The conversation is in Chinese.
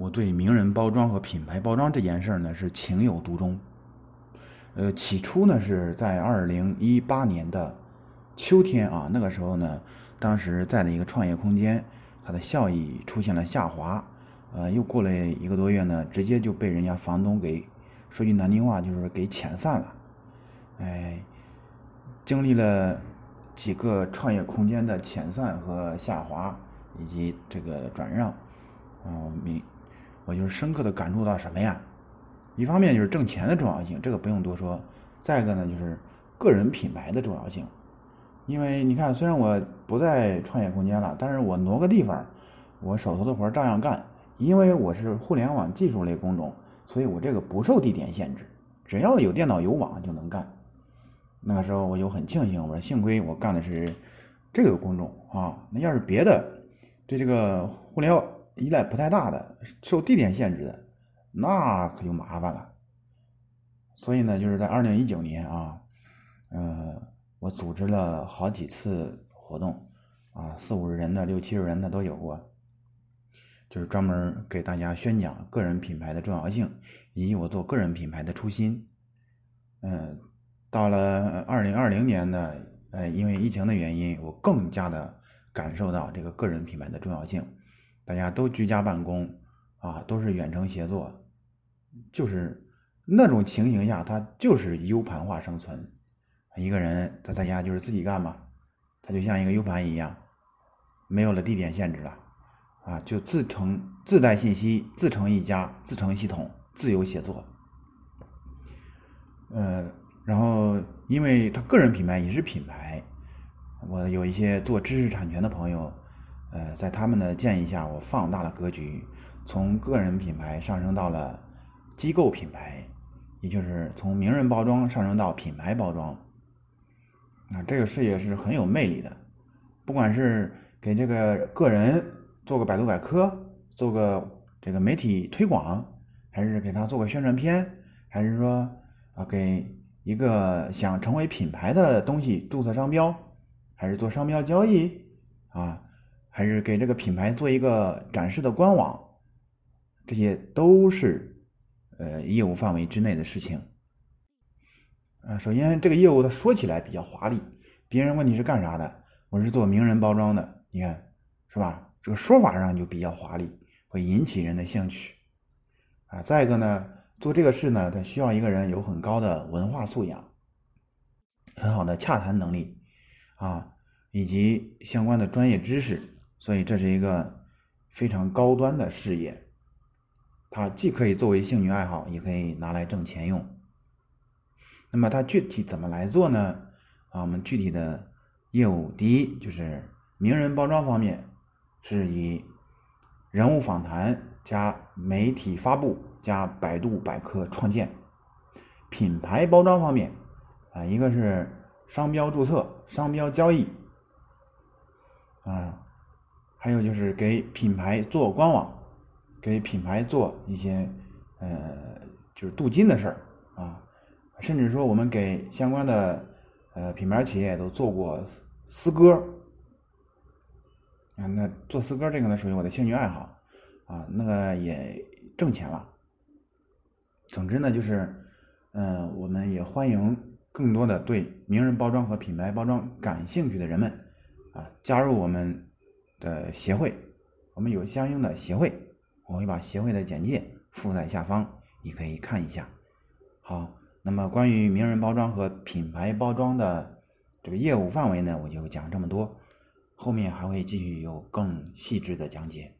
我对名人包装和品牌包装这件事儿呢是情有独钟。呃，起初呢是在二零一八年的秋天啊，那个时候呢，当时在的一个创业空间，它的效益出现了下滑。呃，又过了一个多月呢，直接就被人家房东给说句难听话，就是给遣散了。哎，经历了几个创业空间的遣散和下滑，以及这个转让，啊，明。我就是深刻的感触到什么呀？一方面就是挣钱的重要性，这个不用多说；再一个呢，就是个人品牌的重要性。因为你看，虽然我不在创业空间了，但是我挪个地方，我手头的活照样干。因为我是互联网技术类工种，所以我这个不受地点限制，只要有电脑有网就能干。那个时候我就很庆幸，我说幸亏我干的是这个工种啊，那要是别的，对这个互联网。依赖不太大的，受地点限制的，那可就麻烦了。所以呢，就是在二零一九年啊，呃，我组织了好几次活动，啊，四五十人的、六七十人的都有过，就是专门给大家宣讲个人品牌的重要性，以及我做个人品牌的初心。嗯，到了二零二零年呢，呃，因为疫情的原因，我更加的感受到这个个人品牌的重要性。大家都居家办公，啊，都是远程协作，就是那种情形下，他就是 U 盘化生存。一个人他在家就是自己干嘛，他就像一个 U 盘一样，没有了地点限制了，啊，就自成自带信息，自成一家，自成系统，自由协作。呃，然后因为他个人品牌也是品牌，我有一些做知识产权的朋友。呃，在他们的建议下，我放大了格局，从个人品牌上升到了机构品牌，也就是从名人包装上升到品牌包装。啊，这个事业是很有魅力的。不管是给这个个人做个百度百科，做个这个媒体推广，还是给他做个宣传片，还是说啊给一个想成为品牌的东西注册商标，还是做商标交易啊？还是给这个品牌做一个展示的官网，这些都是呃业务范围之内的事情。啊，首先这个业务它说起来比较华丽，别人问你是干啥的，我是做名人包装的，你看是吧？这个说法上就比较华丽，会引起人的兴趣。啊，再一个呢，做这个事呢，它需要一个人有很高的文化素养，很好的洽谈能力，啊，以及相关的专业知识。所以这是一个非常高端的事业，它既可以作为兴趣爱好，也可以拿来挣钱用。那么它具体怎么来做呢？啊，我们具体的业务，第一就是名人包装方面，是以人物访谈加媒体发布加百度百科创建；品牌包装方面，啊，一个是商标注册、商标交易，啊。还有就是给品牌做官网，给品牌做一些呃，就是镀金的事儿啊，甚至说我们给相关的呃品牌企业都做过丝歌啊。那做丝歌这个呢，属于我的兴趣爱好啊，那个也挣钱了。总之呢，就是嗯，我们也欢迎更多的对名人包装和品牌包装感兴趣的人们啊，加入我们。的协会，我们有相应的协会，我会把协会的简介附在下方，你可以看一下。好，那么关于名人包装和品牌包装的这个业务范围呢，我就讲这么多，后面还会继续有更细致的讲解。